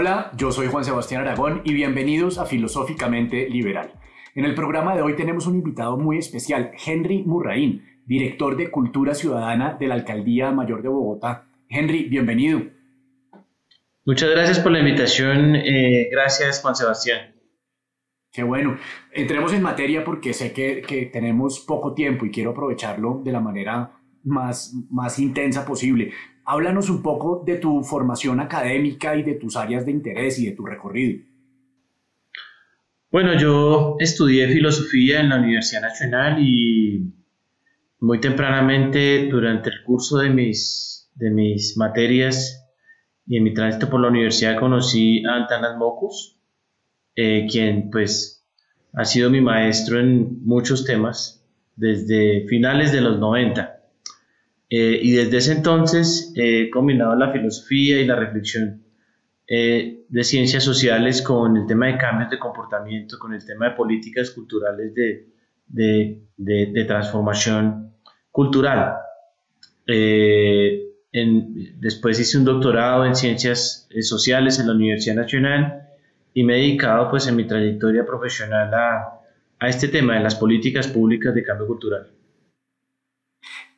Hola, yo soy Juan Sebastián Aragón y bienvenidos a Filosóficamente Liberal. En el programa de hoy tenemos un invitado muy especial, Henry Murraín, director de Cultura Ciudadana de la Alcaldía Mayor de Bogotá. Henry, bienvenido. Muchas gracias por la invitación. Eh, gracias, Juan Sebastián. Qué bueno. Entremos en materia porque sé que, que, tenemos poco tiempo y quiero aprovecharlo de la manera más, más intensa posible. Háblanos un poco de tu formación académica y de tus áreas de interés y de tu recorrido. Bueno, yo estudié filosofía en la Universidad Nacional y muy tempranamente durante el curso de mis, de mis materias y en mi tránsito por la universidad conocí a Antanas Mocus, eh, quien pues ha sido mi maestro en muchos temas desde finales de los 90. Eh, y desde ese entonces he combinado la filosofía y la reflexión eh, de ciencias sociales con el tema de cambios de comportamiento, con el tema de políticas culturales de, de, de, transformación cultural. Eh, en, después hice un doctorado en ciencias sociales en la Universidad Nacional y me he dedicado pues en mi trayectoria profesional a, a este tema de las políticas públicas de cambio cultural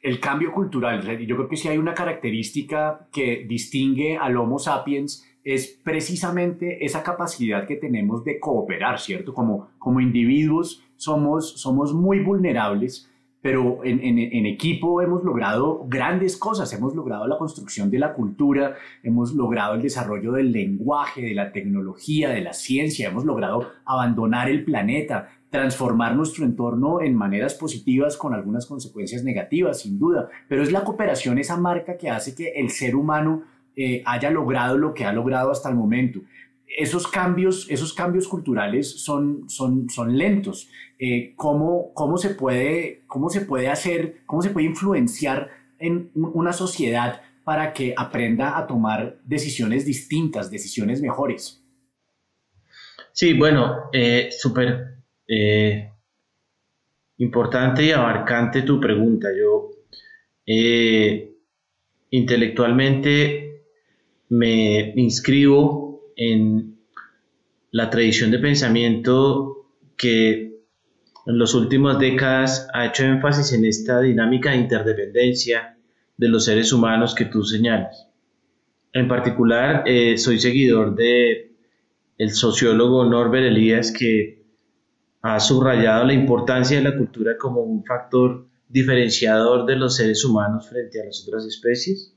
el cambio cultural. Yo creo que si hay una característica que distingue al Homo sapiens es precisamente esa capacidad que tenemos de cooperar, ¿cierto? Como, como individuos somos, somos muy vulnerables, pero en, en, equipo hemos logrado grandes cosas, hemos logrado la construcción de la cultura, hemos logrado el desarrollo del lenguaje, de la tecnología, de la ciencia, hemos logrado abandonar el planeta, transformar nuestro entorno en maneras positivas con algunas consecuencias negativas, sin duda, pero es la cooperación esa marca que hace que el ser humano eh, haya logrado lo que ha logrado hasta el momento. Esos cambios, esos cambios culturales son, son, son lentos. Eh, ¿cómo, cómo, se puede, ¿Cómo se puede hacer, cómo se puede influenciar en una sociedad para que aprenda a tomar decisiones distintas, decisiones mejores? Sí, bueno, eh, súper eh, importante y abarcante tu pregunta. Yo eh, intelectualmente me inscribo en la tradición de pensamiento que en las últimas décadas ha hecho énfasis en esta dinámica de interdependencia de los seres humanos que tú señalas. En particular, eh, soy seguidor de el sociólogo Norbert Elías que ha subrayado la importancia de la cultura como un factor diferenciador de los seres humanos frente a las otras especies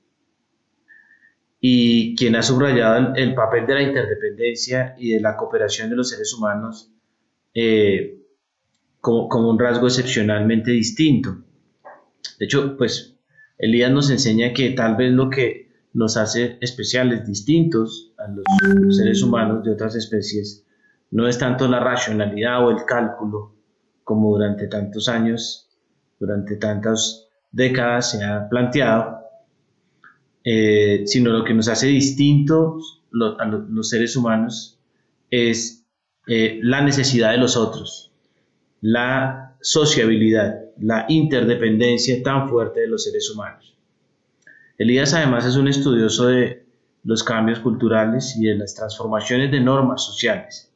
y quien ha subrayado el, papel de la interdependencia y de la cooperación de los seres humanos eh, como, como, un rasgo excepcionalmente distinto. De hecho, pues Elías nos enseña que tal vez lo que nos hace especiales, distintos a los seres humanos de otras especies, no es tanto la racionalidad o el cálculo como durante tantos años, durante tantas décadas se ha planteado, eh, sino lo que nos hace distintos a los seres humanos es eh, la necesidad de los otros, la sociabilidad, la interdependencia tan fuerte de los seres humanos. Elías además es un estudioso de los cambios culturales y de las transformaciones de normas sociales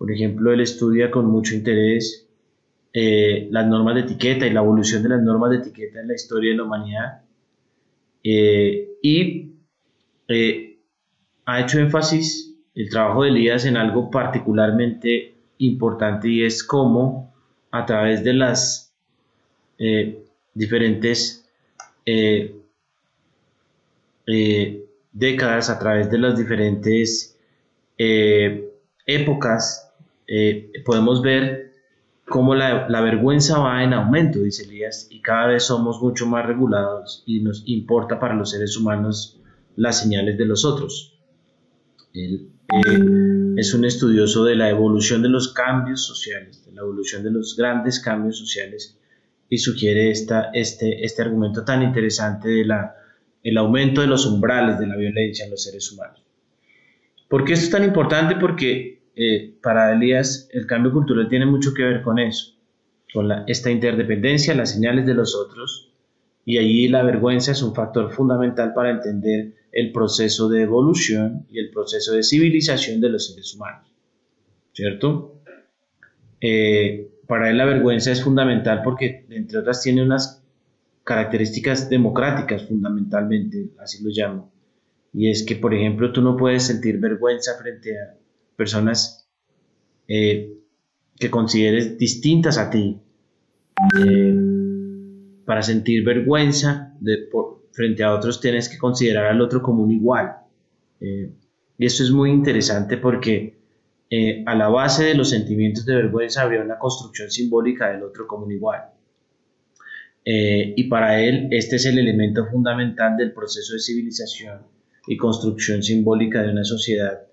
por ejemplo, él estudia con mucho interés eh, las normas de etiqueta y la evolución de las normas de etiqueta en la historia de la humanidad. Eh, y eh, ha hecho énfasis el trabajo de Elías en algo particularmente importante y es cómo a través de las diferentes décadas, a través de las diferentes épocas eh, podemos ver cómo la, vergüenza va en aumento, dice Elías, y cada vez somos mucho más regulados y nos importa para los seres humanos las señales de los otros. Él eh, es un estudioso de la evolución de los cambios sociales, de la evolución de los grandes cambios sociales y sugiere esta, este, este argumento tan interesante de la, el aumento de los umbrales de la violencia en los seres humanos. ¿Por qué esto es tan importante? Porque eh, para Elías el cambio cultural tiene mucho que ver con eso, con esta interdependencia, las señales de los otros, y allí la vergüenza es un factor fundamental para entender el proceso de evolución y el proceso de civilización de los seres humanos. ¿Cierto? Eh, para él la vergüenza es fundamental porque, entre otras, tiene unas características democráticas fundamentalmente, así lo llamo. Y es que, por ejemplo, tú no puedes sentir vergüenza frente a personas eh, que consideres distintas a ti. Eh, para sentir vergüenza frente a otros tienes que considerar al otro como un igual. Eh, y esto es muy interesante porque a la base de los sentimientos de vergüenza habría una construcción simbólica del otro como un igual. y para él este es el elemento fundamental del proceso de civilización y construcción simbólica de una sociedad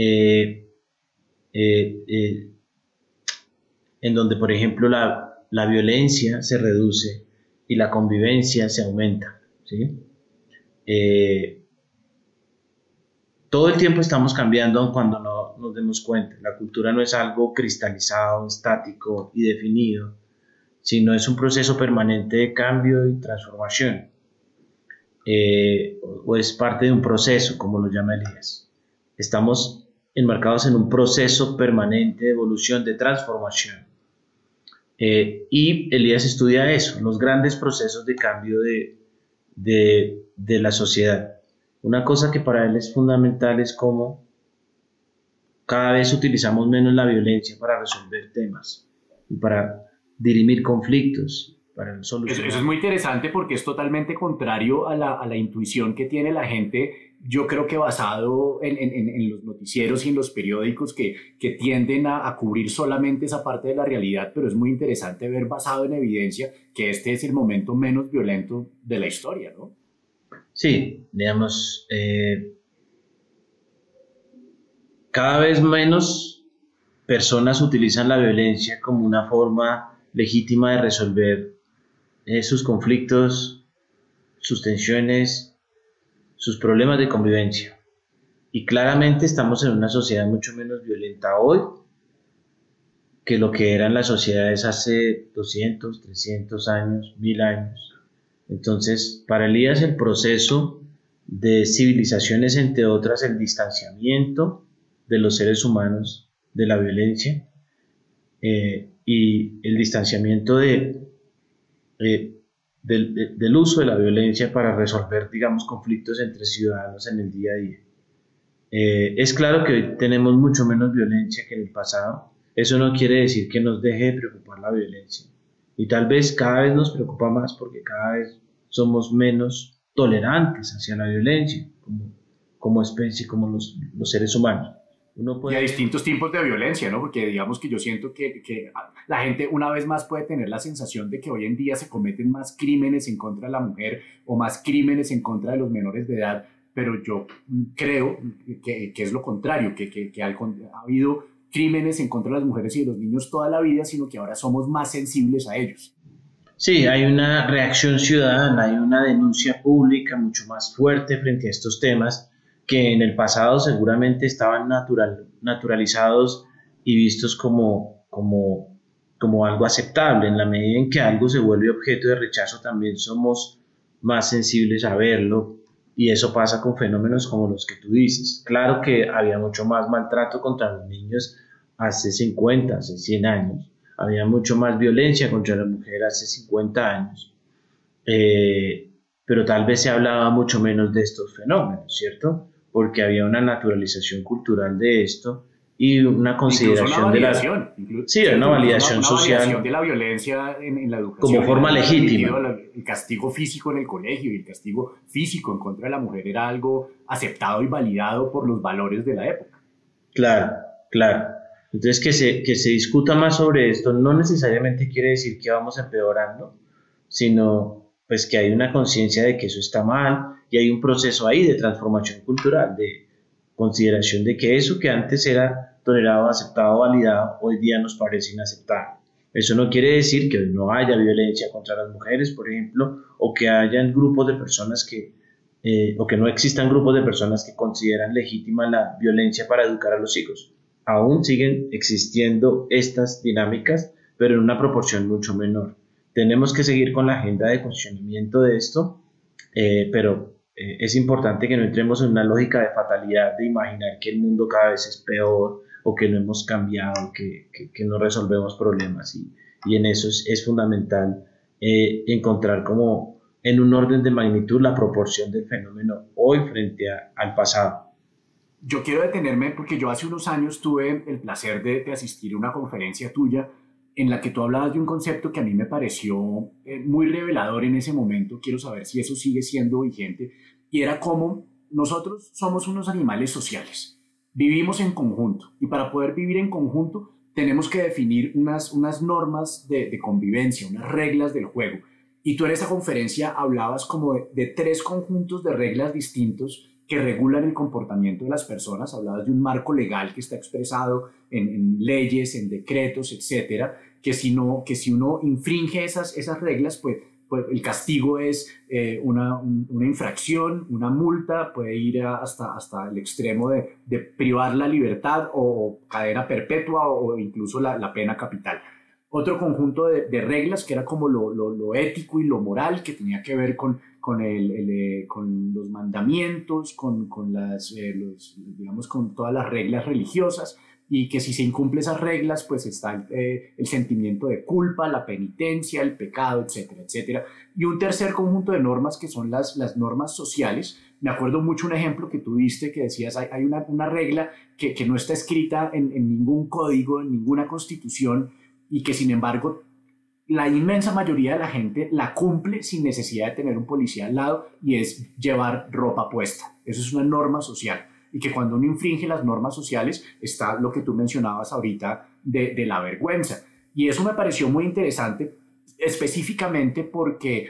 eh, eh, eh, en donde, por ejemplo, la, la, violencia se reduce y la convivencia se aumenta. ¿sí? todo el tiempo estamos cambiando cuando no nos demos cuenta. La cultura no es algo cristalizado, estático y definido, sino es un proceso permanente de cambio y transformación. o es parte de un proceso, como lo llama Elías. Estamos enmarcados en un proceso permanente de evolución, de transformación. Eh, y Elías estudia eso, los grandes procesos de cambio de, de, la sociedad. Una cosa que para él es fundamental es cómo cada vez utilizamos menos la violencia para resolver temas y para dirimir conflictos, para solucionar. Eso, es muy interesante porque es totalmente contrario a la, a la intuición que tiene la gente yo creo que basado en, los noticieros y en los periódicos que, que tienden a, a, cubrir solamente esa parte de la realidad, pero es muy interesante ver basado en evidencia que este es el momento menos violento de la historia, ¿no? Sí, digamos, eh, cada vez menos personas utilizan la violencia como una forma legítima de resolver eh, sus conflictos, sus tensiones sus problemas de convivencia. Y claramente estamos en una sociedad mucho menos violenta hoy que lo que eran las sociedades hace 200, 300 años, 1000 años. Entonces, para Elías el proceso de civilizaciones, entre otras, el distanciamiento de los seres humanos de la violencia eh, y el distanciamiento de eh, del, uso de la violencia para resolver, digamos, conflictos entre ciudadanos en el día a día. Eh, es claro que hoy tenemos mucho menos violencia que en el pasado. Eso no quiere decir que nos deje de preocupar la violencia. Y tal vez cada vez nos preocupa más porque cada vez somos menos tolerantes hacia la violencia como, como especie, como los, los seres humanos. Y a distintos tipos de violencia, ¿no? Porque digamos que yo siento que, que, la gente una vez más puede tener la sensación de que hoy en día se cometen más crímenes en contra de la mujer o más crímenes en contra de los menores de edad, pero yo creo que, que es lo contrario, que, que ha habido crímenes en contra de las mujeres y de los niños toda la vida, sino que ahora somos más sensibles a ellos. Sí, hay una reacción ciudadana, hay una denuncia pública mucho más fuerte frente a estos temas que en el pasado seguramente estaban natural, naturalizados y vistos como, como, como algo aceptable. En la medida en que algo se vuelve objeto de rechazo, también somos más sensibles a verlo y eso pasa con fenómenos como los que tú dices. Claro que había mucho más maltrato contra los niños hace 50, hace 100 años. Había mucho más violencia contra la mujer hace 50 años. Eh, pero tal vez se hablaba mucho menos de estos fenómenos, ¿cierto? Porque había una naturalización cultural de esto y una consideración de la sí, una validación social. de la violencia en, la educación como forma legítima. el castigo físico en el colegio y el castigo físico en contra de la mujer era algo aceptado y validado por los valores de la época. Claro claro. Entonces que se, que se discuta más sobre esto no necesariamente quiere decir que vamos empeorando sino pues que hay una conciencia de que eso está mal y hay un proceso ahí de transformación cultural, de consideración de que eso que antes era tolerado, aceptado, validado, hoy día nos parece inaceptable. Eso no quiere decir que no haya violencia contra las mujeres, por ejemplo, o que hayan grupos de personas que, eh, o que no existan grupos de personas que consideran legítima la violencia para educar a los hijos. Aún siguen existiendo estas dinámicas, pero en una proporción mucho menor tenemos que seguir con la agenda de cuestionamiento de esto, eh, pero eh, es importante que no entremos en una lógica de fatalidad, de imaginar que el mundo cada vez es peor o que no hemos cambiado, que, que, no resolvemos problemas. Y, y en eso es, es fundamental eh, encontrar como en un orden de magnitud la proporción del fenómeno hoy frente al pasado. Yo quiero detenerme porque yo hace unos años tuve el placer de, asistir a una conferencia tuya en la que tú hablabas de un concepto que a mí me pareció eh, muy revelador en ese momento. Quiero saber si eso sigue siendo vigente. Y era como nosotros somos unos animales sociales. Vivimos en conjunto. Y para poder vivir en conjunto tenemos que definir unas, unas normas de, convivencia, unas reglas del juego. Y tú en esa conferencia hablabas como de, tres conjuntos de reglas distintos que regulan el comportamiento de las personas, hablabas de un marco legal que está expresado en, leyes, en decretos, etcétera, que si, no, que si uno infringe esas, esas reglas, pues, pues el castigo es eh, una, una, infracción, una multa, puede ir hasta, hasta el extremo de, de privar la libertad o cadena perpetua o, incluso la, la pena capital. Otro conjunto de, de, reglas que era como lo, lo, lo, ético y lo moral, que tenía que ver con con, el, eh, con los mandamientos, con, con las, eh, digamos, con todas las reglas religiosas y que si se incumplen esas reglas, pues está eh, el sentimiento de culpa, la penitencia, el pecado, etcétera, etcétera. Y un tercer conjunto de normas que son las, las normas sociales. Me acuerdo mucho un ejemplo que tú diste que decías, hay, hay una, una, regla que, que, no está escrita en, en ningún código, en ninguna constitución, y que sin embargo la inmensa mayoría de la gente la cumple sin necesidad de tener un policía al lado y es llevar ropa puesta. Eso es una norma social. Y que cuando uno infringe las normas sociales está lo que tú mencionabas ahorita de, la vergüenza. Y eso me pareció muy interesante, específicamente porque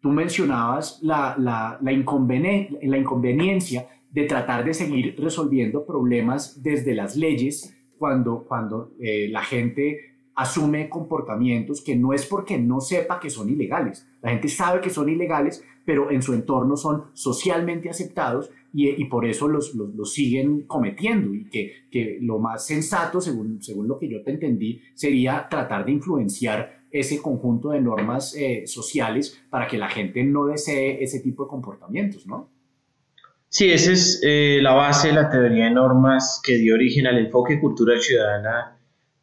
tú mencionabas la, la, la, inconveniencia de tratar de seguir resolviendo problemas desde las leyes cuando, cuando eh, la gente asume comportamientos que no es porque no sepa que son ilegales. La gente sabe que son ilegales, pero en su entorno son socialmente aceptados y, y por eso los, los, siguen cometiendo. Y que, que, lo más sensato, según, según lo que yo te entendí, sería tratar de influenciar ese conjunto de normas eh, sociales para que la gente no desee ese tipo de comportamientos, ¿no? Sí, esa es eh, la base de la teoría de normas que dio origen al enfoque cultural ciudadana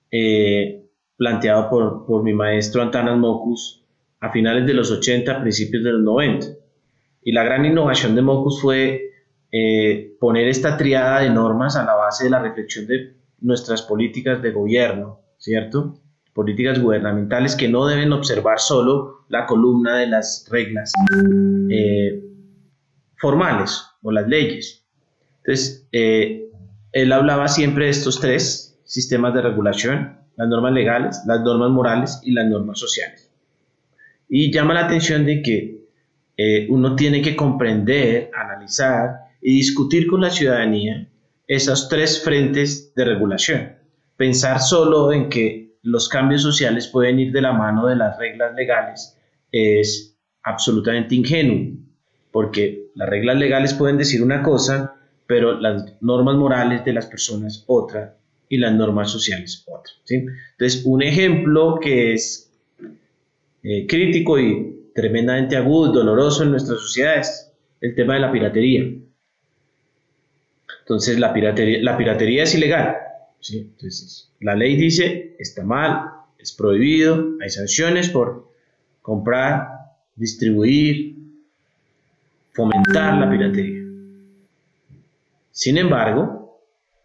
eh, planteado por, por mi maestro Antanas Mocus a finales de los 80, principios de los 90. Y la gran innovación de Mocus fue eh, poner esta triada de normas a la base de la reflexión de nuestras políticas de gobierno, ¿cierto? Políticas gubernamentales que no deben observar solo la columna de las reglas eh, formales o las leyes. Entonces, eh, él hablaba siempre de estos tres sistemas de regulación, las normas legales, las normas morales y las normas sociales. Y llama la atención de que eh, uno tiene que comprender, analizar y discutir con la ciudadanía esos tres frentes de regulación. Pensar solo en que los cambios sociales pueden ir de la mano de las reglas legales es absolutamente ingenuo, porque las reglas legales pueden decir una cosa, pero las normas morales de las personas otra, y las normas sociales otra. Entonces, un ejemplo que es eh, crítico y tremendamente agudo, doloroso en nuestra sociedad es el tema de la piratería. Entonces, la piratería, la piratería es ilegal. Entonces, la ley dice, está mal, es prohibido, hay sanciones por comprar, distribuir, fomentar la piratería. Sin embargo,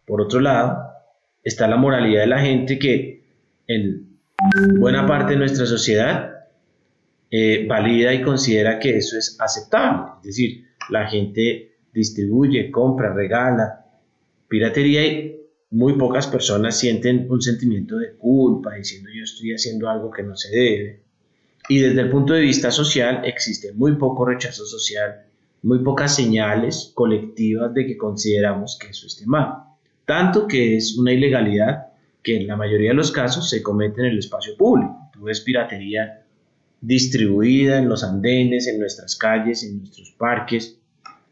por otro lado, está la moralidad de la gente que en buena parte de nuestra sociedad eh, valida y considera que eso es aceptable. Es decir, la gente distribuye, compra, regala piratería y muy pocas personas sienten un sentimiento de culpa diciendo yo estoy haciendo algo que no se debe. Y desde el punto de vista social existe muy poco rechazo social, muy pocas señales colectivas de que consideramos que eso esté mal tanto que es una ilegalidad que en la mayoría de los casos se comete en el espacio público. Tú ves piratería distribuida en los andenes, en nuestras calles, en nuestros parques.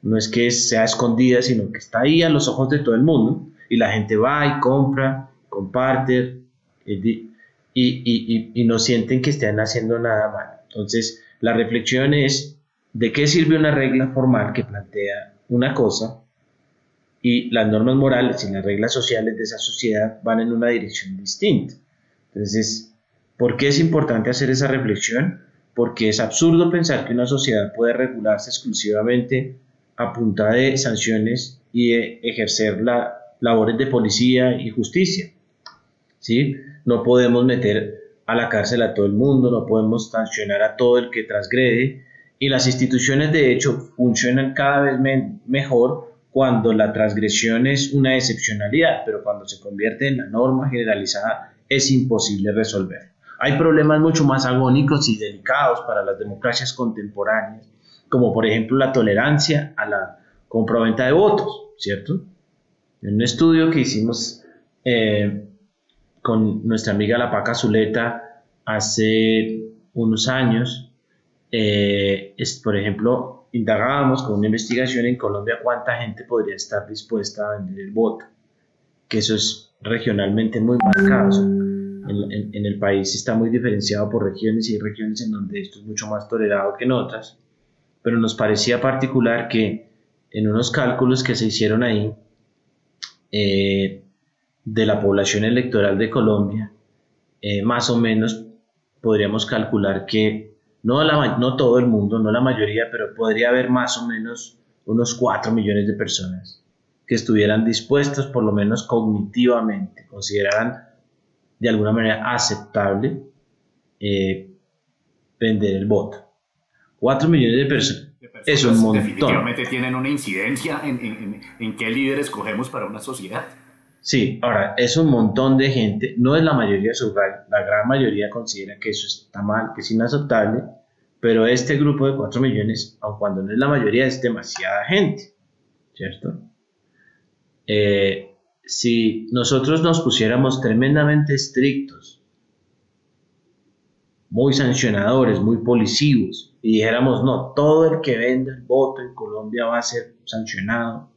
No es que sea escondida, sino que está ahí a los ojos de todo el mundo y la gente va y compra, comparte y, y, y, y no sienten que estén haciendo nada mal. Entonces, la reflexión es ¿de qué sirve una regla formal que plantea una cosa y las normas morales y las reglas sociales de esa sociedad van en una dirección distinta? Entonces, ¿por qué es importante hacer esa reflexión? Porque es absurdo pensar que una sociedad puede regularse exclusivamente a punta de sanciones y de ejercer la, labores de policía y justicia. ¿sí? No podemos meter a la cárcel a todo el mundo, no podemos sancionar a todo el que transgrede y las instituciones de hecho funcionan cada vez mejor cuando la transgresión es una excepcionalidad, pero cuando se convierte en la norma generalizada es imposible resolver. Hay problemas mucho más agónicos y delicados para las democracias contemporáneas, como por ejemplo la tolerancia a la compraventa de votos, ¿cierto? En un estudio que hicimos eh, con nuestra amiga La Paca Zuleta hace unos años, eh, es, por ejemplo, indagábamos con una investigación en Colombia cuánta gente podría estar dispuesta a vender el voto, que eso es regionalmente muy marcado. en, en, el país está muy diferenciado por regiones y hay regiones en donde esto es mucho más tolerado que en otras, pero nos parecía particular que en unos cálculos que se hicieron ahí, eh, de la población electoral de Colombia, eh, más o menos podríamos calcular que no, no todo el mundo, no la mayoría, pero podría haber más o menos unos 4 millones de personas que estuvieran dispuestos, por lo menos cognitivamente, consideraran de alguna manera aceptable eh, vender el voto. 4 millones de personas es un montón. Definitivamente tienen una incidencia en, en, qué líder escogemos para una sociedad. Sí, ahora, es un montón de gente, no es la mayoría, la gran mayoría considera que eso está mal, que es inaceptable, pero este grupo de 4 millones, aun cuando no es la mayoría, es demasiada gente, ¿cierto? Eh, si nosotros nos pusiéramos tremendamente estrictos muy sancionadores, muy policivos, y dijéramos, no, todo el que venda el voto en Colombia va a ser sancionado,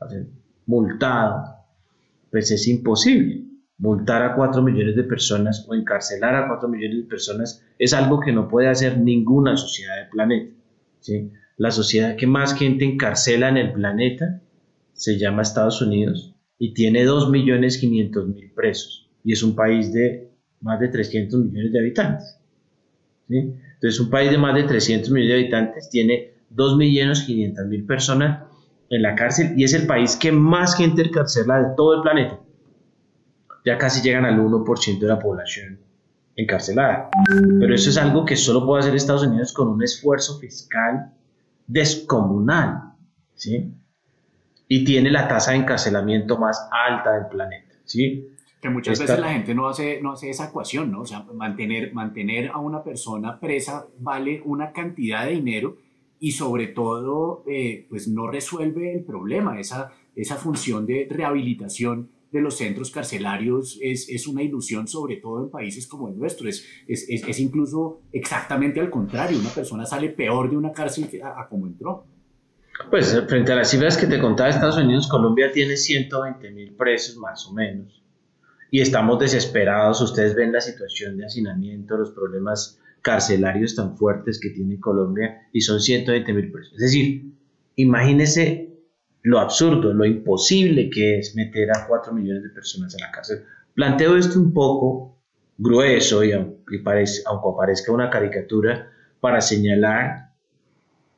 va a ser multado, pues es imposible. Multar a 4 millones de personas o encarcelar a 4 millones de personas es algo que no puede hacer ninguna sociedad del planeta. ¿sí? La sociedad que más gente encarcela en el planeta se llama Estados Unidos y tiene 2.500.000 presos y es un país de más de 300 millones de habitantes. Entonces, un país de más de 300 millones de habitantes tiene 2.500.000 personas en la cárcel y es el país que más gente encarcela de todo el planeta. Ya casi llegan al 1% de la población encarcelada. Pero eso es algo que solo puede hacer Estados Unidos con un esfuerzo fiscal descomunal. ¿sí? Y tiene la tasa de encarcelamiento más alta del planeta. ¿sí? Que muchas veces la gente no hace, no hace esa ecuación, ¿no? O sea, mantener, mantener a una persona presa vale una cantidad de dinero y sobre todo, eh, pues no resuelve el problema. Esa, esa función de rehabilitación de los centros carcelarios es, es, una ilusión, sobre todo en países como el nuestro. Es, es, es, incluso exactamente al contrario. Una persona sale peor de una cárcel a, a como entró. Pues frente a las cifras que te contaba Estados Unidos, Colombia tiene 120 mil presos más o menos y estamos desesperados. Ustedes ven la situación de hacinamiento, los problemas carcelarios tan fuertes que tiene Colombia y son 120 mil presos. Es decir, imagínense lo absurdo, lo imposible que es meter a 4 millones de personas en la cárcel. Planteo esto un poco grueso y aunque, parezca una caricatura para señalar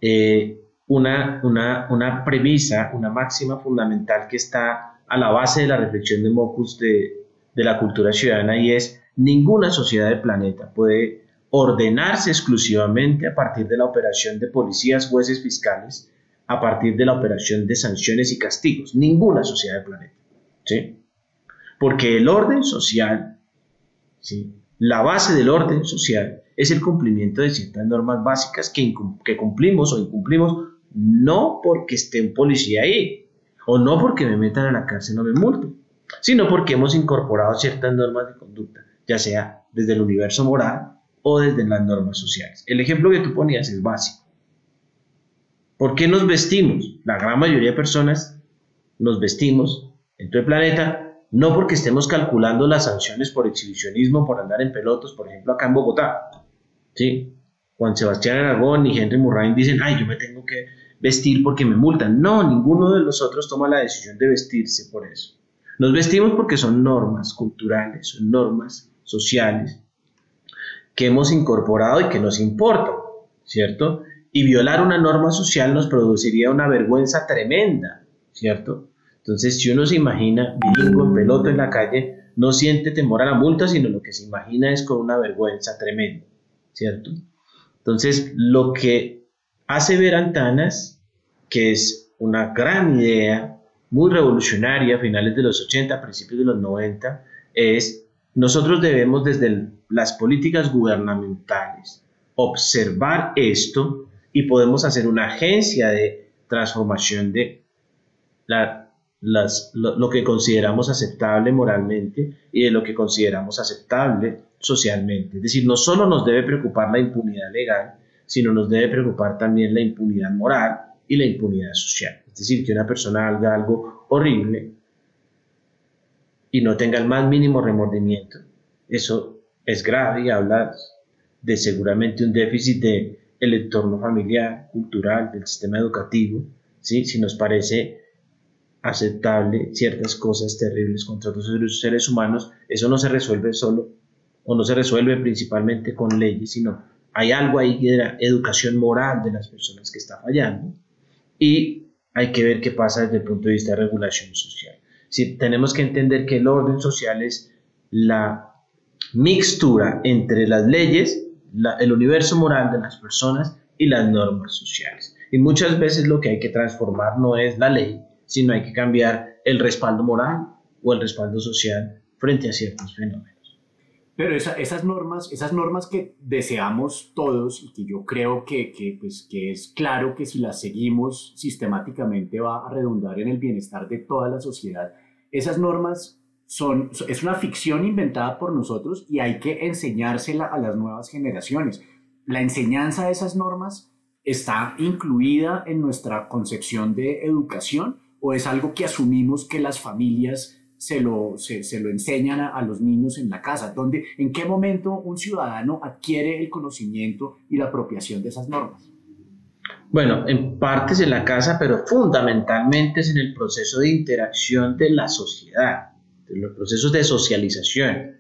eh, una, una, una premisa, una máxima fundamental que está a la base de la reflexión de Mocus de, de la cultura ciudadana y es ninguna sociedad del planeta puede ordenarse exclusivamente a partir de la operación de policías, jueces, fiscales, a partir de la operación de sanciones y castigos. Ninguna sociedad del planeta. ¿sí? Porque el orden social, ¿sí? la base del orden social es el cumplimiento de ciertas normas básicas que, que cumplimos o incumplimos no porque esté un policía ahí o no porque me metan a la cárcel o me multen sino porque hemos incorporado ciertas normas de conducta, ya sea desde el universo moral o desde las normas sociales. El ejemplo que tú ponías es básico. ¿Por qué nos vestimos? La gran mayoría de personas nos vestimos en todo el planeta no porque estemos calculando las sanciones por exhibicionismo, por andar en pelotos, por ejemplo, acá en Bogotá, ¿sí? Juan Sebastián Aragón y Henry Murray dicen, ay, yo me tengo que vestir porque me multan. No, ninguno de nosotros toma la decisión de vestirse por eso. Nos vestimos porque son normas culturales, son normas sociales que hemos incorporado y que nos importan, ¿cierto? Y violar una norma social nos produciría una vergüenza tremenda, ¿cierto? Entonces, si uno se imagina viringo en pelota en la calle, no siente temor a la multa, sino lo que se imagina es con una vergüenza tremenda, ¿cierto? Entonces, lo que hace ver Antanas, que es una gran idea, muy revolucionaria a finales de los 80, principios de los 90, es nosotros debemos desde las políticas gubernamentales observar esto y podemos hacer una agencia de transformación de lo, que consideramos aceptable moralmente y de lo que consideramos aceptable socialmente. Es decir, no solo nos debe preocupar la impunidad legal, sino nos debe preocupar también la impunidad moral y la impunidad social. Es decir, que una persona haga algo horrible y no tenga el más mínimo remordimiento, eso es grave y habla de seguramente un déficit del el entorno familiar, cultural, del sistema educativo, ¿sí? si nos parece aceptable ciertas cosas terribles contra otros seres humanos, eso no se resuelve solo o no se resuelve principalmente con leyes, sino hay algo ahí de la educación moral de las personas que está fallando y hay que ver qué pasa desde el punto de vista de regulación social. Si tenemos que entender que el orden social es la mixtura entre las leyes, el universo moral de las personas y las normas sociales. Y muchas veces lo que hay que transformar no es la ley, sino hay que cambiar el respaldo moral o el respaldo social frente a ciertos fenómenos. Pero esas, normas, esas normas que deseamos todos y que yo creo que, que, pues, que es claro que si las seguimos sistemáticamente va a redundar en el bienestar de toda la sociedad, esas normas son, es una ficción inventada por nosotros y hay que enseñársela a las nuevas generaciones. La enseñanza de esas normas está incluida en nuestra concepción de educación o es algo que asumimos que las familias se lo, se, lo enseñan a, los niños en la casa? ¿Dónde, ¿En qué momento un ciudadano adquiere el conocimiento y la apropiación de esas normas? Bueno, en partes en la casa, pero fundamentalmente es en el proceso de interacción de la sociedad, en los procesos de socialización.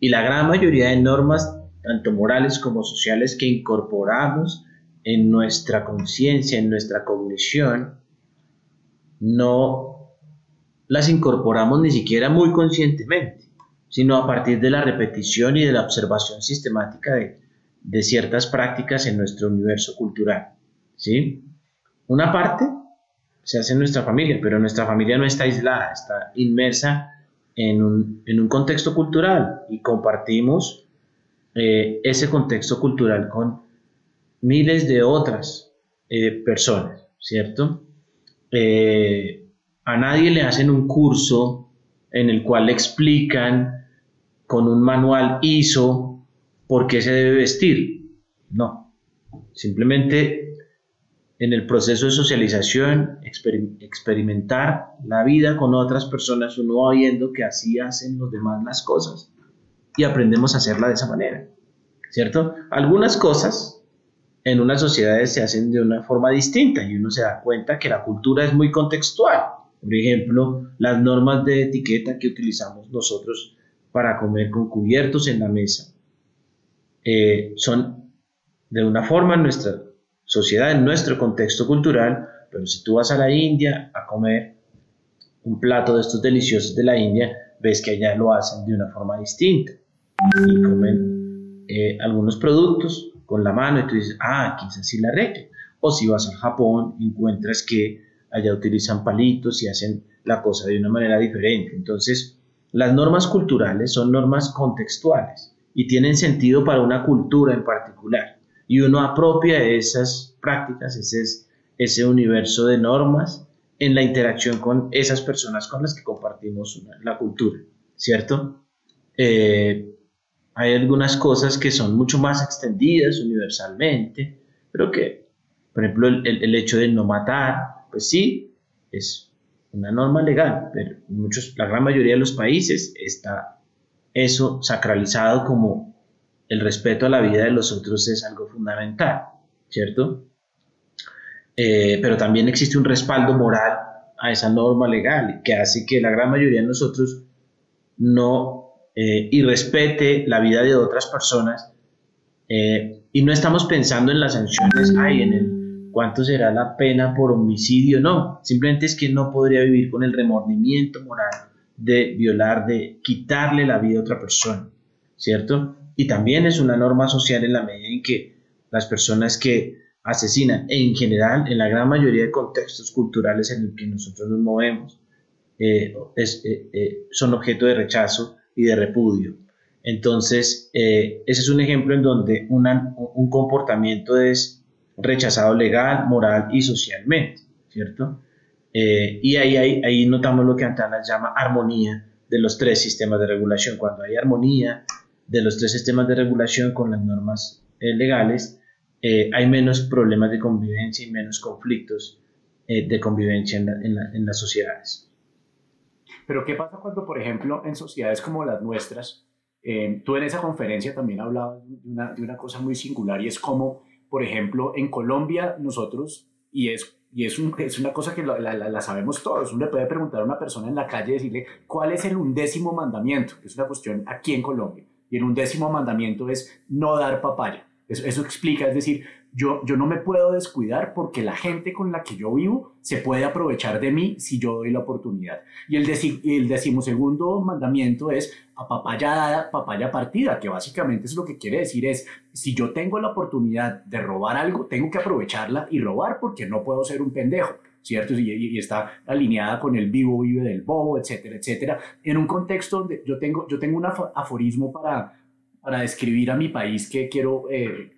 Y la gran mayoría de normas, tanto morales como sociales, que incorporamos en nuestra conciencia, en nuestra cognición, no las incorporamos ni siquiera muy conscientemente, sino a partir de la repetición y de la observación sistemática de, ciertas prácticas en nuestro universo cultural. ¿sí? Una parte se hace en nuestra familia, pero nuestra familia no está aislada, está inmersa en un, contexto cultural y compartimos eh, ese contexto cultural con miles de otras eh, personas, ¿cierto? Eh, a nadie le hacen un curso en el cual le explican con un manual ISO por qué se debe vestir. No, simplemente en el proceso de socialización, experimentar la vida con otras personas, uno va viendo que así hacen los demás las cosas y aprendemos a hacerla de esa manera, ¿cierto? Algunas cosas en unas sociedades se hacen de una forma distinta y uno se da cuenta que la cultura es muy contextual por ejemplo, las normas de etiqueta que utilizamos nosotros para comer con cubiertos en la mesa eh, son de una forma en nuestra sociedad, en nuestro contexto cultural, pero si tú vas a la India a comer un plato de estos deliciosos de la India, ves que allá lo hacen de una forma distinta y comen eh, algunos productos con la mano y tú dices, ah, es así la regla. O si vas al Japón, encuentras que allá utilizan palitos y hacen la cosa de una manera diferente. Entonces, las normas culturales son normas contextuales y tienen sentido para una cultura en particular. Y uno apropia esas prácticas, ese, ese universo de normas en la interacción con esas personas con las que compartimos la cultura, ¿cierto? Eh, hay algunas cosas que son mucho más extendidas universalmente, pero que, por ejemplo, el, el hecho de no matar, pues sí, es una norma legal, pero muchos, la gran mayoría de los países está eso sacralizado como el respeto a la vida de los otros es algo fundamental, ¿cierto? Eh, pero también existe un respaldo moral a esa norma legal que hace que la gran mayoría de nosotros no eh, irrespete la vida de otras personas eh, y no estamos pensando en las sanciones, hay en el cuánto será la pena por homicidio, no, simplemente es que no podría vivir con el remordimiento moral de violar, de quitarle la vida a otra persona, ¿cierto? Y también es una norma social en la medida en que las personas que asesinan, en general, en la gran mayoría de contextos culturales en los que nosotros nos movemos, eh, eh, eh, son objeto de rechazo y de repudio. Entonces, ese es un ejemplo en donde un comportamiento es rechazado legal, moral y socialmente, ¿cierto? y ahí, ahí, notamos lo que Antana llama armonía de los tres sistemas de regulación. Cuando hay armonía de los tres sistemas de regulación con las normas legales, eh, hay menos problemas de convivencia y menos conflictos eh, de convivencia en, las sociedades. Pero ¿qué pasa cuando, por ejemplo, en sociedades como las nuestras, eh, tú en esa conferencia también hablabas de una, de una, cosa muy singular y es como, por ejemplo, en Colombia nosotros, y es, y es, es una cosa que la, la, la, sabemos todos, uno le puede preguntar a una persona en la calle, decirle, ¿cuál es el undécimo mandamiento? Es una cuestión aquí en Colombia. Y el undécimo mandamiento es no dar papaya. Eso, explica, es decir, yo, yo no me puedo descuidar porque la gente con la que yo vivo se puede aprovechar de mí si yo doy la oportunidad. Y el, el decimosegundo mandamiento es a papaya dada, papaya partida, que básicamente es lo que quiere decir es, si yo tengo la oportunidad de robar algo, tengo que aprovecharla y robar porque no puedo ser un pendejo. ¿cierto? Y, está alineada con el vivo vive del bobo, etcétera, etcétera. En un contexto donde yo tengo, yo tengo un aforismo para, para describir a mi país que quiero eh,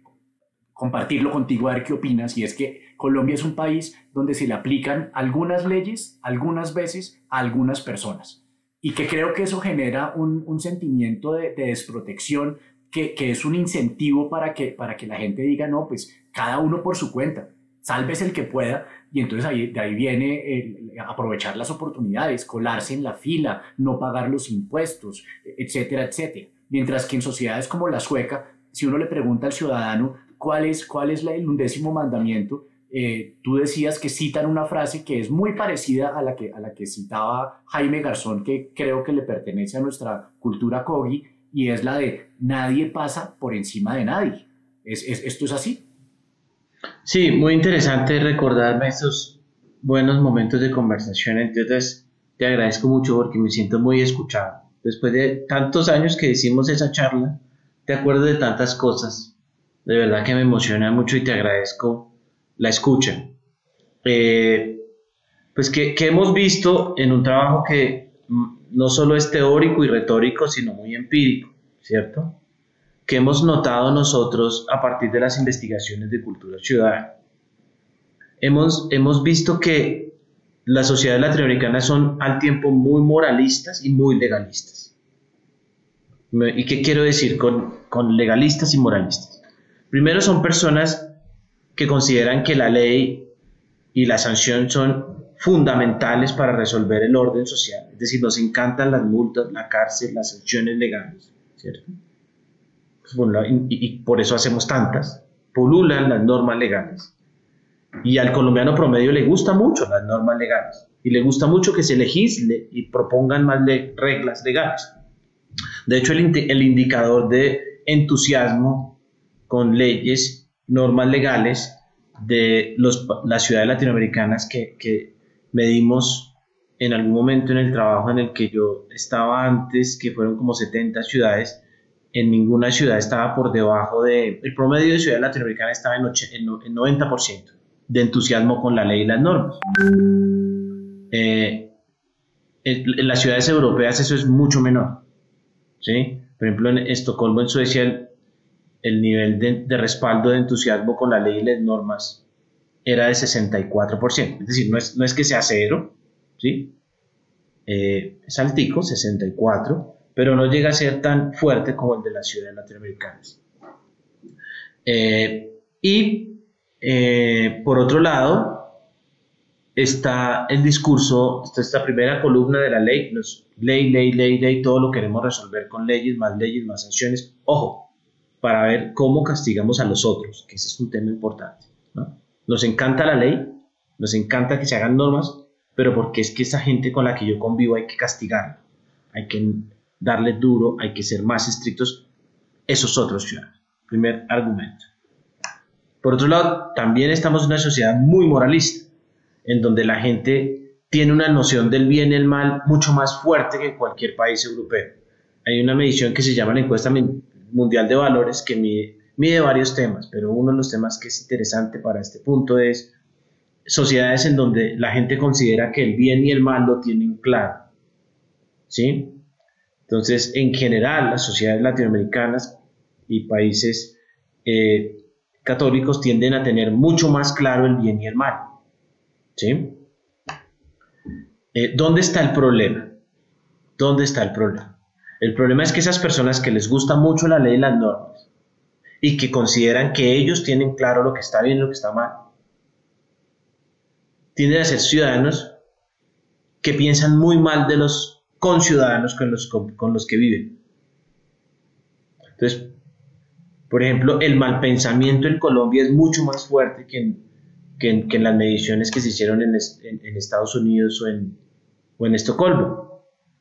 compartirlo contigo a ver qué opinas, y es que Colombia es un país donde se le aplican algunas leyes, algunas veces, a algunas personas, y que creo que eso genera un, un sentimiento de, desprotección que, que, es un incentivo para que, para que la gente diga, no, pues cada uno por su cuenta, salves el que pueda, y entonces ahí, de ahí viene aprovechar las oportunidades, colarse en la fila, no pagar los impuestos, etcétera, etcétera. Mientras que en sociedades como la sueca, si uno le pregunta al ciudadano cuál es, cuál es el undécimo mandamiento, eh, tú decías que citan una frase que es muy parecida a la que, a la que citaba Jaime Garzón, que creo que le pertenece a nuestra cultura Kogi, y es la de nadie pasa por encima de nadie. ¿Es, esto es así? Sí, muy interesante recordarme estos buenos momentos de conversación. Entonces, te agradezco mucho porque me siento muy escuchado después de tantos años que hicimos esa charla, te acuerdo de tantas cosas. De verdad que me emociona mucho y te agradezco la escucha. Eh, pues que, hemos visto en un trabajo que no solo es teórico y retórico, sino muy empírico, ¿cierto? Que hemos notado nosotros a partir de las investigaciones de cultura ciudadana. Hemos, hemos visto que las sociedades latinoamericanas son al tiempo muy moralistas y muy legalistas. ¿Y qué quiero decir con, con legalistas y moralistas? Primero son personas que consideran que la ley y la sanción son fundamentales para resolver el orden social. Es decir, nos encantan las multas, la cárcel, las sanciones legales, ¿cierto? Pues y, por eso hacemos tantas. Pululan las normas legales. Y al colombiano promedio le gusta mucho las normas legales y le gusta mucho que se legisle y propongan más reglas legales. De hecho, el, indicador de entusiasmo con leyes, normas legales de los, las ciudades latinoamericanas que, que medimos en algún momento en el trabajo en el que yo estaba antes, que fueron como 70 ciudades, en ninguna ciudad estaba por debajo de, el promedio de ciudades latinoamericanas estaba en, en 90% de entusiasmo con la ley y las normas. Eh, en las ciudades europeas eso es mucho menor. ¿sí? Por ejemplo, en Estocolmo, en Suecia, el, nivel de, respaldo de entusiasmo con la ley y las normas era de 64%. Es decir, no es, no es que sea cero, ¿sí? Eh, es altico, 64%, pero no llega a ser tan fuerte como el de las ciudades latinoamericanas. Eh, y eh, por otro lado, está el discurso, está esta primera columna de la ley, ley, ley, ley, ley, todo lo queremos resolver con leyes, más leyes, más sanciones. Ojo, para ver cómo castigamos a los otros, que ese es un tema importante. Nos encanta la ley, nos encanta que se hagan normas, pero porque es que esa gente con la que yo convivo hay que castigarla, hay que darle duro, hay que ser más estrictos, esos otros ciudadanos. Primer argumento. Por otro lado, también estamos en una sociedad muy moralista, en donde la gente tiene una noción del bien y el mal mucho más fuerte que en cualquier país europeo. Hay una medición que se llama la encuesta mundial de valores que mide, varios temas, pero uno de los temas que es interesante para este punto es sociedades en donde la gente considera que el bien y el mal lo tienen claro. ¿Sí? Entonces, en general, las sociedades latinoamericanas y países eh, católicos tienden a tener mucho más claro el bien y el mal. ¿Sí? Eh, ¿Dónde está el problema? ¿Dónde está el problema? El problema es que esas personas que les gusta mucho la ley y las normas y que consideran que ellos tienen claro lo que está bien y lo que está mal, tienden a ser ciudadanos que piensan muy mal de los conciudadanos con los, que viven. Entonces, por ejemplo, el mal pensamiento en Colombia es mucho más fuerte que en, las mediciones que se hicieron en, Estados Unidos o en Estocolmo.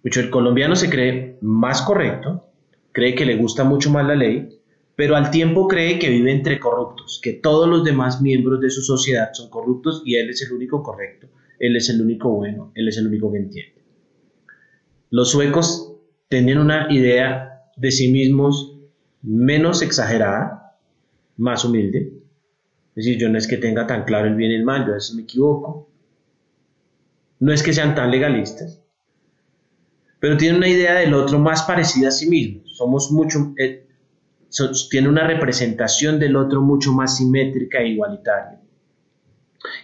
Mucho el colombiano se cree más correcto, cree que le gusta mucho más la ley, pero al tiempo cree que vive entre corruptos, que todos los demás miembros de su sociedad son corruptos y él es el único correcto, él es el único bueno, él es el único que entiende. Los suecos tienen una idea de sí mismos menos exagerada, más humilde. Es decir, yo no es que tenga tan claro el bien y el mal, yo a veces me equivoco. No es que sean tan legalistas, pero tienen una idea del otro más parecida a sí mismos. Somos mucho, eh, tiene una representación del otro mucho más simétrica e igualitaria.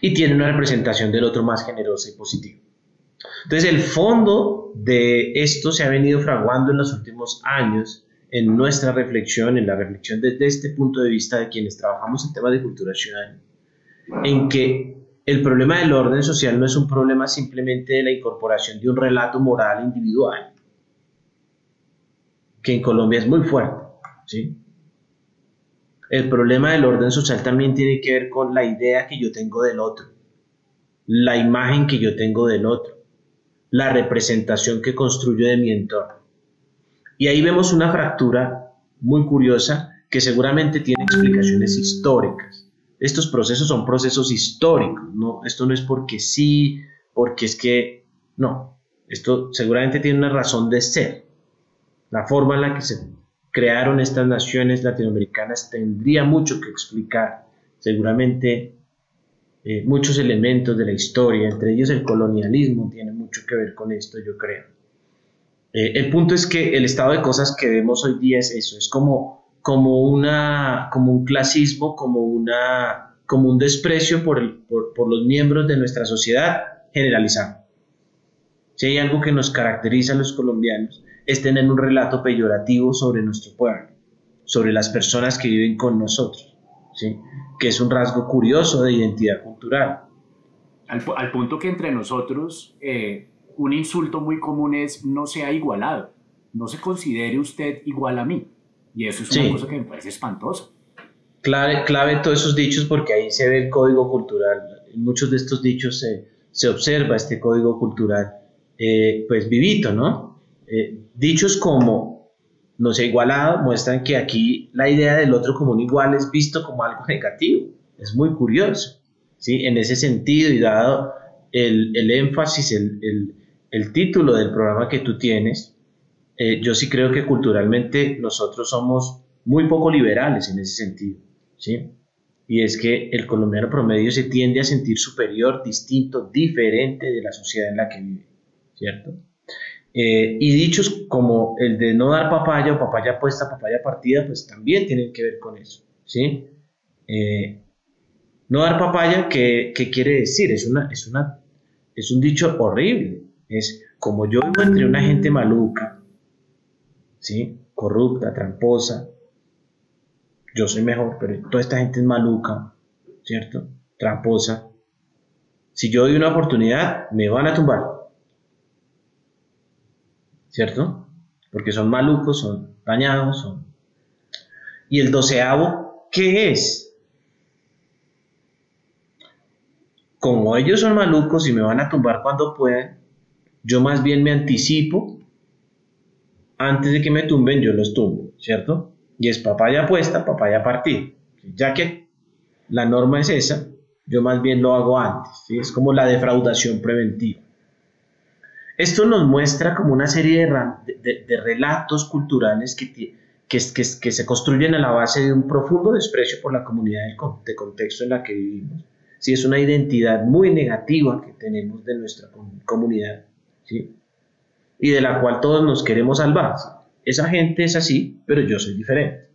Y tiene una representación del otro más generosa y positiva. Entonces, el fondo de esto se ha venido fraguando en los últimos años en nuestra reflexión, en la reflexión desde este punto de vista de quienes trabajamos en temas de cultura ciudadana, en que el problema del orden social no es un problema simplemente de la incorporación de un relato moral individual, que en Colombia es muy fuerte, ¿sí? El problema del orden social también tiene que ver con la idea que yo tengo del otro, la imagen que yo tengo del otro, la representación que construyo de mi entorno. Y ahí vemos una fractura muy curiosa que seguramente tiene explicaciones históricas. Estos procesos son procesos históricos, ¿no? Esto no es porque sí, porque es que, no, esto seguramente tiene una razón de ser. La forma en la que se crearon estas naciones latinoamericanas tendría mucho que explicar. Seguramente eh, muchos elementos de la historia, entre ellos el colonialismo, tiene mucho que ver con esto, yo creo. Eh, el punto es que el estado de cosas que vemos hoy día es eso, es como, como, una, como un clasismo, como, una, como un desprecio por, por, los miembros de nuestra sociedad generalizado. Si hay algo que nos caracteriza a los colombianos es tener un relato peyorativo sobre nuestro pueblo, sobre las personas que viven con nosotros, ¿sí? que es un rasgo curioso de identidad cultural. Al, punto que entre nosotros eh, un insulto muy común es no sea igualado, no se considere usted igual a mí. Y eso es una cosa que me parece espantosa. Clave, clave todos esos dichos porque ahí se ve el código cultural. En muchos de estos dichos se, se observa este código cultural, eh, pues vivito, ¿no? Eh, dichos como no sea igualado muestran que aquí la idea del otro como un igual es visto como algo negativo. Es muy curioso, ¿sí? En ese sentido y dado el, el énfasis, el, el, el título del programa que tú tienes, eh, yo sí creo que culturalmente nosotros somos muy poco liberales en ese sentido, ¿sí? Y es que el colombiano promedio se tiende a sentir superior, distinto, diferente de la sociedad en la que vive, ¿cierto? Eh, y dichos como el de no dar papaya o papaya puesta, papaya partida, pues también tienen que ver con eso, ¿sí? Eh, no dar papaya, ¿qué, ¿qué, quiere decir? Es, una, es, una, es un dicho horrible, es como yo vivo entre una gente maluca, ¿sí? corrupta, tramposa, yo soy mejor, pero toda esta gente es maluca, ¿cierto? Tramposa. Si yo doy una oportunidad, me van a tumbar. ¿Cierto? Porque son malucos, son dañados, son... ¿Y el doceavo qué es? Como ellos son malucos y me van a tumbar cuando puedan, yo más bien me anticipo antes de que me tumben, yo los tumbo, ¿cierto? Y es papaya puesta, papaya partida. Ya que la norma es esa, yo más bien lo hago antes. Es como la defraudación preventiva. Esto nos muestra como una serie de, relatos culturales que, que, que, se construyen a la base de un profundo desprecio por la comunidad de contexto en la que vivimos. ¿sí? Es una identidad muy negativa que tenemos de nuestra comunidad. ¿sí? Y de la cual todos nos queremos salvar. Esa gente es así, pero yo soy diferente,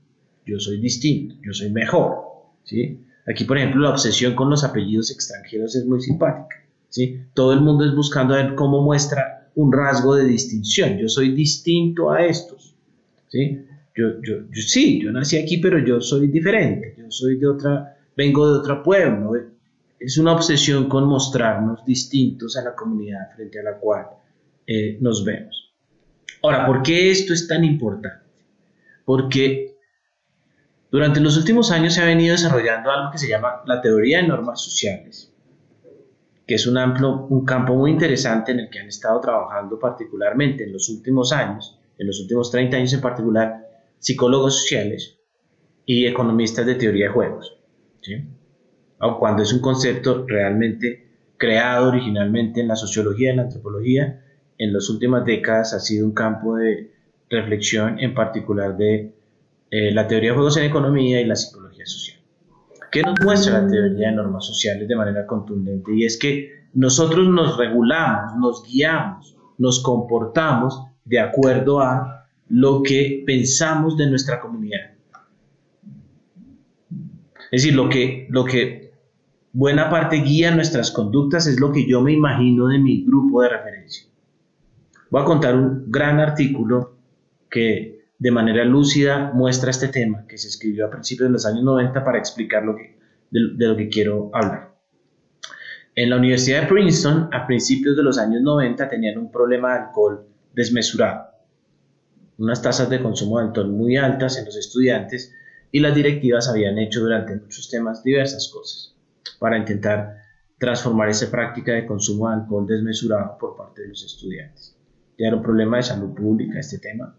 yo soy distinto, yo soy mejor. ¿sí? Aquí, por ejemplo, la obsesión con los apellidos extranjeros es muy simpática. ¿sí? Todo el mundo es buscando a ver cómo muestra un rasgo de distinción. Yo soy distinto a estos. ¿sí? Yo, yo, sí, yo nací aquí, pero yo soy diferente. Yo soy de otra, vengo de otro pueblo. Es una obsesión con mostrarnos distintos a la comunidad frente a la cual eh, nos vemos. Ahora, ¿por qué esto es tan importante? Porque durante los últimos años se ha venido desarrollando algo que se llama la teoría de normas sociales, que es un, amplio, un campo muy interesante en el que han estado trabajando particularmente en los últimos años, en los últimos 30 años en particular, psicólogos sociales y economistas de teoría de juegos. ¿sí? Cuando es un concepto realmente creado originalmente en la sociología en la antropología, en las últimas décadas ha sido un campo de reflexión, en particular de eh, la teoría de juegos en economía y la psicología social. ¿Qué nos muestra la teoría de normas sociales de manera contundente? Y es que nosotros nos regulamos, nos guiamos, nos comportamos de acuerdo a lo que pensamos de nuestra comunidad. Es decir, lo que, lo que buena parte guía nuestras conductas es lo que yo me imagino de mi grupo de referencia. Voy a contar un gran artículo que de manera lúcida muestra este tema, que se escribió a principios de los años 90 para explicar lo que, de, lo que quiero hablar. En la Universidad de Princeton, a principios de los años 90, tenían un problema de alcohol desmesurado, unas tasas de consumo de alcohol muy altas en los estudiantes y las directivas habían hecho durante muchos temas diversas cosas para intentar transformar esa práctica de consumo de alcohol desmesurado por parte de los estudiantes ya era un problema de salud pública este tema.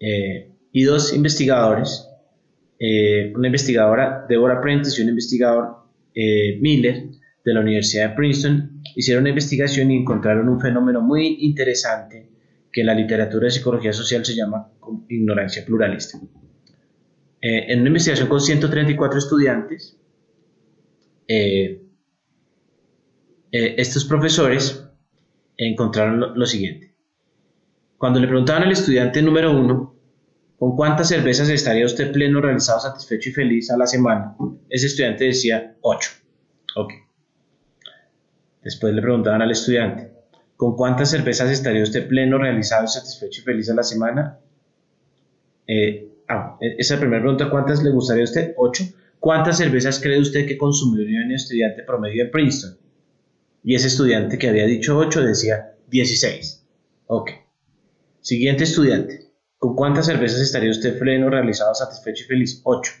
Eh, y dos investigadores, eh, una investigadora, Deborah Prentice, y un investigador, eh, Miller, de la Universidad de Princeton, hicieron una investigación y encontraron un fenómeno muy interesante que en la literatura de psicología social se llama ignorancia pluralista. en una investigación con 134 estudiantes, estos profesores encontraron lo, siguiente. Cuando le preguntaban al estudiante número uno, ¿con cuántas cervezas estaría usted pleno, realizado, satisfecho y feliz a la semana? Ese estudiante decía 8. Ok. Después le preguntaban al estudiante, ¿con cuántas cervezas estaría usted pleno, realizado, satisfecho y feliz a la semana? Eh, ah, e, esa primera pregunta, ¿cuántas le gustaría a usted? 8. ¿Cuántas cervezas cree usted que consumiría un estudiante promedio en Princeton? Y ese estudiante que había dicho 8 decía 16. Ok. Siguiente estudiante. ¿Con cuántas cervezas estaría usted pleno, realizado, satisfecho y feliz? 8.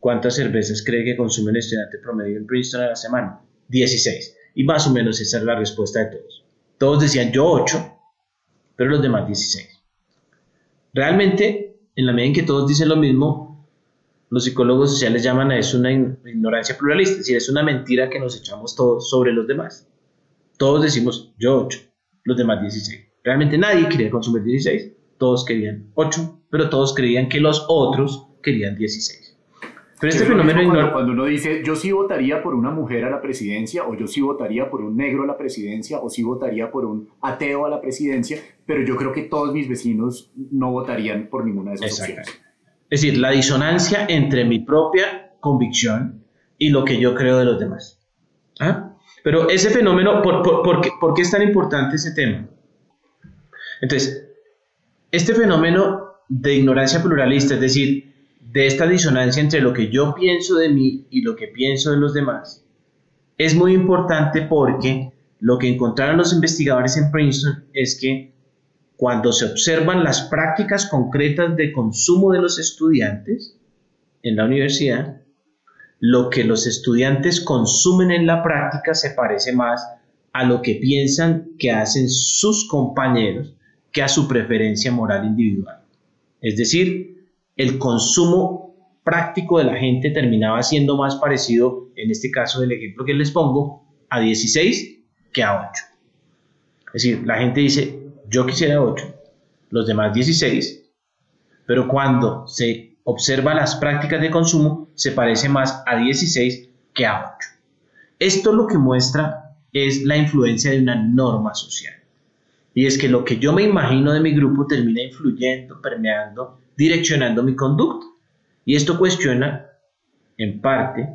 ¿Cuántas cervezas cree que consume el estudiante promedio en Princeton a la semana? 16. Y más o menos esa es la respuesta de todos. Todos decían yo 8, pero los demás 16. Realmente, en la medida en que todos dicen lo mismo, los psicólogos sociales llaman a eso una ignorancia pluralista, es decir, es una mentira que nos echamos todos sobre los demás. Todos decimos yo 8, los demás 16. Realmente nadie quería consumir 16, todos querían 8, pero todos creían que los otros querían 16. Pero este fenómeno cuando, cuando uno dice yo sí votaría por una mujer a la presidencia o yo sí votaría por un negro a la presidencia o sí votaría por un ateo a la presidencia, pero yo creo que todos mis vecinos no votarían por ninguna de esas opciones. Es decir, la disonancia entre mi propia convicción y lo que yo creo de los demás. ¿Ah? Pero ese fenómeno, ¿por, qué, es tan importante ese tema? Entonces, este fenómeno de ignorancia pluralista, es decir, de esta disonancia entre lo que yo pienso de mí y lo que pienso de los demás, es muy importante porque lo que encontraron los investigadores en Princeton es que cuando se observan las prácticas concretas de consumo de los estudiantes en la universidad, lo que los estudiantes consumen en la práctica se parece más a lo que piensan que hacen sus compañeros que a su preferencia moral individual. Es decir, el consumo práctico de la gente terminaba siendo más parecido, en este caso del ejemplo que les pongo, a 16 que a 8. Es decir, la gente dice, yo quisiera 8, los demás 16, pero cuando se observa las prácticas de consumo, se parece más a 16 que a 8. Esto lo que muestra es la influencia de una norma social. Y es que lo que yo me imagino de mi grupo termina influyendo, permeando, direccionando mi conducta. Y esto cuestiona, en parte,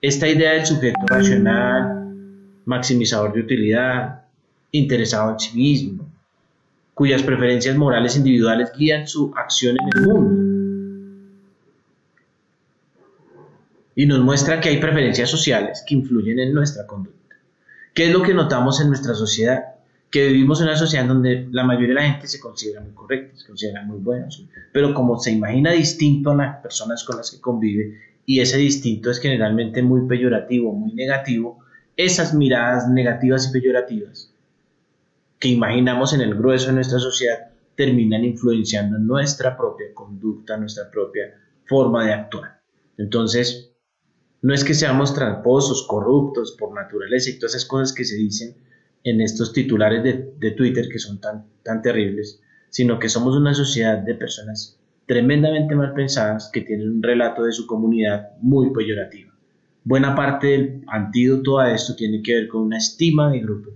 esta idea del sujeto racional, maximizador de utilidad, interesado en sí mismo, cuyas preferencias morales individuales guían su acción en el mundo. Y nos muestra que hay preferencias sociales que influyen en nuestra conducta. ¿Qué es lo que notamos en nuestra sociedad? Que vivimos en una sociedad donde la mayoría de la gente se considera muy correcta, se considera muy buena, pero como se imagina distinto a las personas con las que convive, y ese distinto es generalmente muy peyorativo, muy negativo, esas miradas negativas y peyorativas que imaginamos en el grueso de nuestra sociedad terminan influenciando nuestra propia conducta, nuestra propia forma de actuar. Entonces, no es que seamos tramposos, corruptos por naturaleza y todas esas cosas que se dicen en estos titulares de, Twitter que son tan, tan terribles, sino que somos una sociedad de personas tremendamente mal pensadas que tienen un relato de su comunidad muy peyorativo. Buena parte del antídoto a esto tiene que ver con una estima de grupo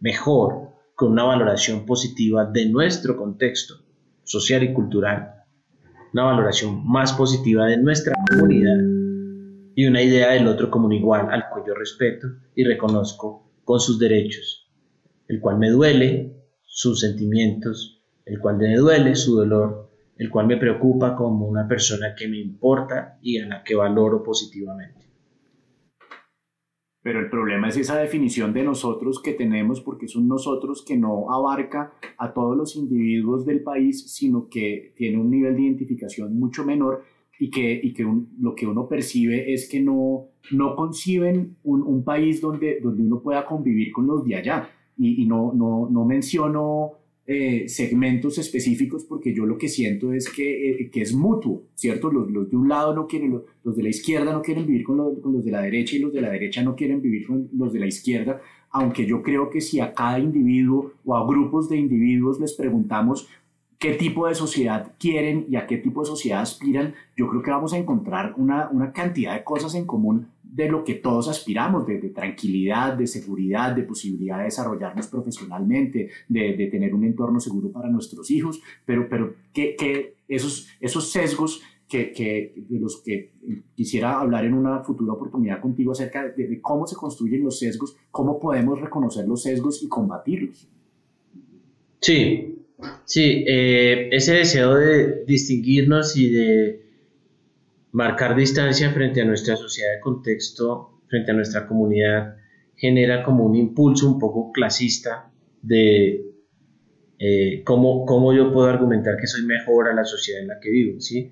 mejor, con una valoración positiva de nuestro contexto social y cultural, una valoración más positiva de nuestra comunidad y una idea del otro como un igual al cual yo respeto y reconozco con sus derechos, el cual me duele sus sentimientos, el cual me duele su dolor, el cual me preocupa como una persona que me importa y a la que valoro positivamente. Pero el problema es esa definición de nosotros que tenemos, porque es un nosotros que no abarca a todos los individuos del país, sino que tiene un nivel de identificación mucho menor y que, y que lo que uno percibe es que no, no conciben un, un, país donde, donde uno pueda convivir con los de allá. Y, y no, no, no menciono eh, segmentos específicos porque yo lo que siento es que, eh, que es mutuo, ¿cierto? Los, los, de un lado no quieren, los, de la izquierda no quieren vivir con los, con los, de la derecha y los de la derecha no quieren vivir con los de la izquierda, aunque yo creo que si a cada individuo o a grupos de individuos les preguntamos qué tipo de sociedad quieren y a qué tipo de sociedad aspiran, yo creo que vamos a encontrar una, una cantidad de cosas en común de lo que todos aspiramos, de, tranquilidad, de seguridad, de posibilidad de desarrollarnos profesionalmente, de, tener un entorno seguro para nuestros hijos, pero, pero que, esos, esos sesgos que, de los que quisiera hablar en una futura oportunidad contigo acerca de, cómo se construyen los sesgos, cómo podemos reconocer los sesgos y combatirlos. Sí, sí, eh, ese deseo de distinguirnos y de marcar distancia frente a nuestra sociedad de contexto, frente a nuestra comunidad, genera como un impulso un poco clasista de eh, cómo, cómo, yo puedo argumentar que soy mejor a la sociedad en la que vivo. ¿sí?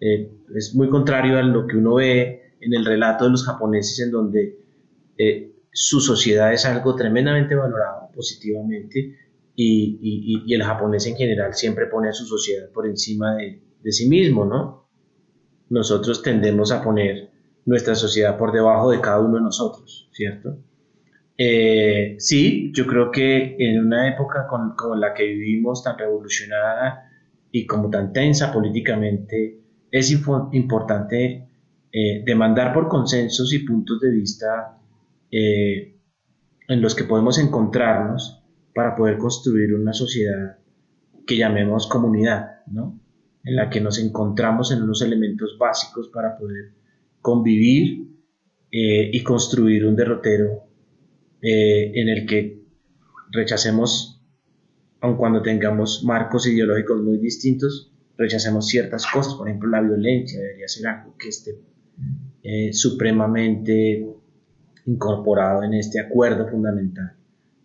Eh, es muy contrario a lo que uno ve en el relato de los japoneses en donde eh, su sociedad es algo tremendamente valorado positivamente y, y, y, el japonés en general siempre pone a su sociedad por encima de, de sí mismo, ¿no? Nosotros tendemos a poner nuestra sociedad por debajo de cada uno de nosotros, ¿cierto? Eh, sí, yo creo que en una época como la que vivimos, tan revolucionada y como tan tensa políticamente, es importante eh, demandar por consensos y puntos de vista eh, en los que podemos encontrarnos para poder construir una sociedad que llamemos comunidad, ¿no? En la que nos encontramos en unos elementos básicos para poder convivir eh, y construir un derrotero eh, en el que rechacemos, aun cuando tengamos marcos ideológicos muy distintos, rechacemos ciertas cosas, por ejemplo la violencia debería ser algo que esté eh, supremamente incorporado en este acuerdo fundamental.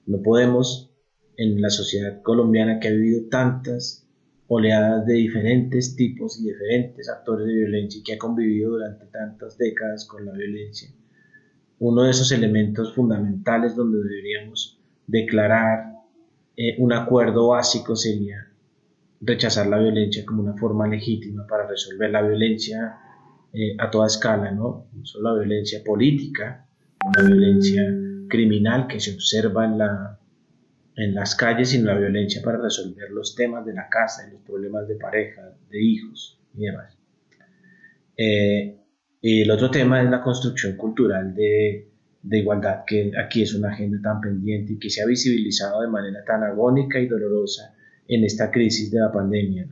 No podemos en la sociedad colombiana que ha vivido tantas oleadas de diferentes tipos y diferentes actores de violencia y que ha convivido durante tantas décadas con la violencia. Uno de esos elementos fundamentales donde deberíamos declarar eh, un acuerdo básico sería rechazar la violencia como una forma legítima para resolver la violencia eh, a toda escala, ¿no? no solo la violencia política, la violencia criminal que se observa en, la, en las calles, sino la violencia para resolver los temas de la casa, los problemas de pareja, de hijos y demás. Eh, y el otro tema es la construcción cultural de igualdad, que aquí es una agenda tan pendiente y que se ha visibilizado de manera tan agónica y dolorosa en esta crisis de la pandemia.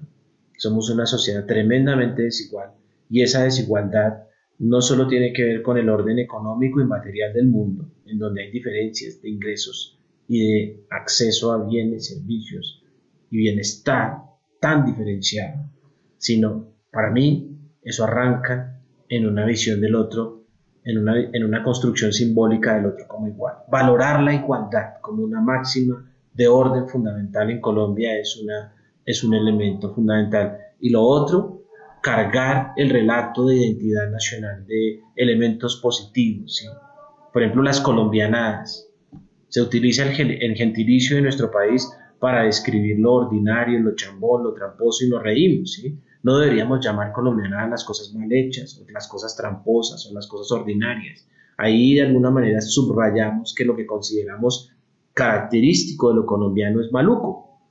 Somos una sociedad tremendamente desigual y esa desigualdad no solo tiene que ver con el orden económico y material del mundo, en donde hay diferencias de ingresos y de acceso a bienes, servicios y bienestar tan diferenciado, sino para mí eso arranca en una visión del otro, en una, en una construcción simbólica del otro como igual. Valorar la igualdad como una máxima de orden fundamental en Colombia es, una, es un elemento fundamental. Y lo otro, cargar el relato de identidad nacional de elementos positivos. Por ejemplo, las colombianadas. Se utiliza el, gentilicio de nuestro país para describir lo ordinario, lo chambón, lo tramposo y lo reímos. No deberíamos llamar colombianadas las cosas mal hechas, o las cosas tramposas, o las cosas ordinarias. Ahí de alguna manera subrayamos que lo que consideramos característico de lo colombiano es maluco,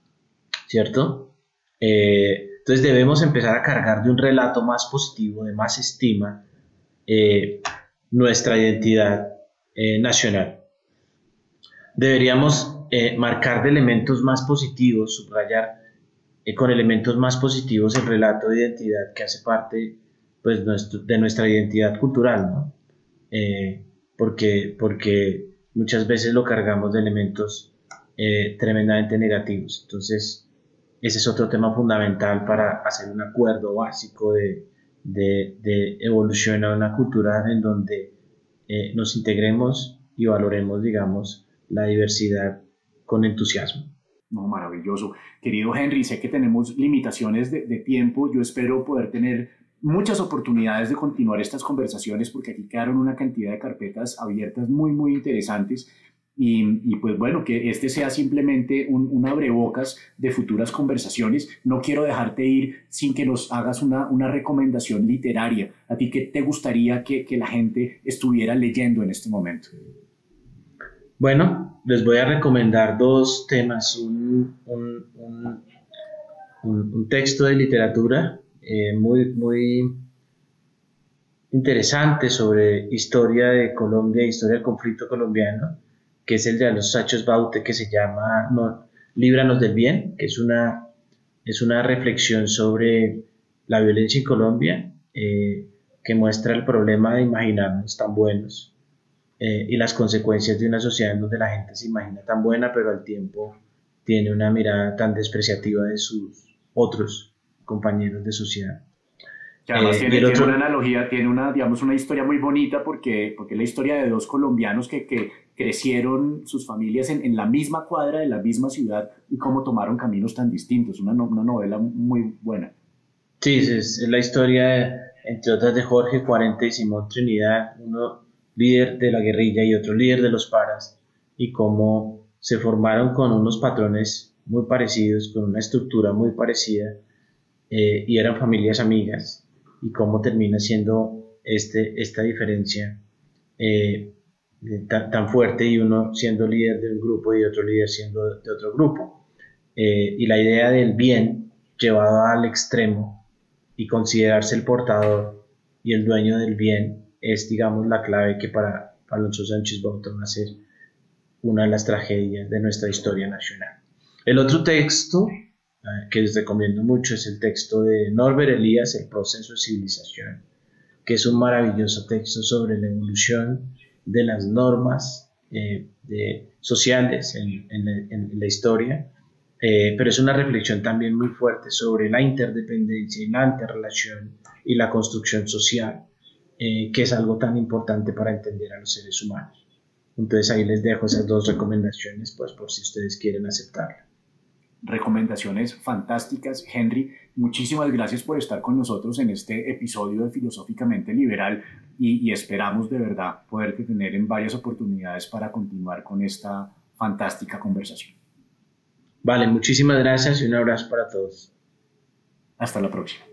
¿cierto? Eh, entonces debemos empezar a cargar de un relato más positivo, de más estima, eh, nuestra identidad eh, nacional. Deberíamos marcar de elementos más positivos, subrayar con elementos más positivos el relato de identidad que hace parte pues, de nuestra identidad cultural, ¿no? porque, porque muchas veces lo cargamos de elementos eh, tremendamente negativos. Entonces, ese es otro tema fundamental para hacer un acuerdo básico de, de, evolución a una cultura en donde eh, nos integremos y valoremos, digamos, la diversidad con entusiasmo. No, maravilloso. Querido Henry, sé que tenemos limitaciones de, tiempo. Yo espero poder tener muchas oportunidades de continuar estas conversaciones porque aquí quedaron una cantidad de carpetas abiertas muy, muy interesantes. Y, pues bueno, que este sea simplemente un, un, abrebocas de futuras conversaciones. No quiero dejarte ir sin que nos hagas una, recomendación literaria. ¿A ti qué te gustaría que, la gente estuviera leyendo en este momento? Bueno, les voy a recomendar dos temas. Un, un, un texto de literatura eh, muy, muy interesante sobre historia de Colombia, historia del conflicto colombiano, que es el de los Sachos Baute, que se llama no, Líbranos del Bien, que es una, es una reflexión sobre la violencia en Colombia, eh, que muestra el problema de imaginarnos tan buenos eh, y las consecuencias de una sociedad en donde la gente se imagina tan buena, pero al tiempo tiene una mirada tan despreciativa de sus otros compañeros de sociedad. Que además eh, tiene, una analogía, tiene una, digamos, una historia muy bonita porque, porque es la historia de dos colombianos que, que crecieron sus familias en, en, la misma cuadra de la misma ciudad y cómo tomaron caminos tan distintos. Una, una novela muy buena. Sí, es, la historia, entre otras, de Jorge Cuarente y Simón Trinidad, uno líder de la guerrilla y otro líder de los paras, y cómo se formaron con unos patrones muy parecidos, con una estructura muy parecida eh, y eran familias amigas y cómo termina siendo este, esta diferencia eh, tan, fuerte y uno siendo líder de un grupo y otro líder siendo de otro grupo. Eh, y la idea del bien llevado al extremo y considerarse el portador y el dueño del bien es, digamos, la clave que para Alonso Sánchez Bauta va a ser una de las tragedias de nuestra historia nacional. El otro texto que les recomiendo mucho es el texto de Norbert Elías, El proceso de civilización, que es un maravilloso texto sobre la evolución de las normas eh, sociales en, la historia, eh, pero es una reflexión también muy fuerte sobre la interdependencia y la interrelación y la construcción social, eh, que es algo tan importante para entender a los seres humanos. Entonces ahí les dejo esas dos recomendaciones, pues por si ustedes quieren aceptarla. Recomendaciones fantásticas. Henry, muchísimas gracias por estar con nosotros en este episodio de Filosóficamente Liberal y, y esperamos de verdad poderte tener en varias oportunidades para continuar con esta fantástica conversación. Vale, muchísimas gracias y un abrazo para todos. Hasta la próxima.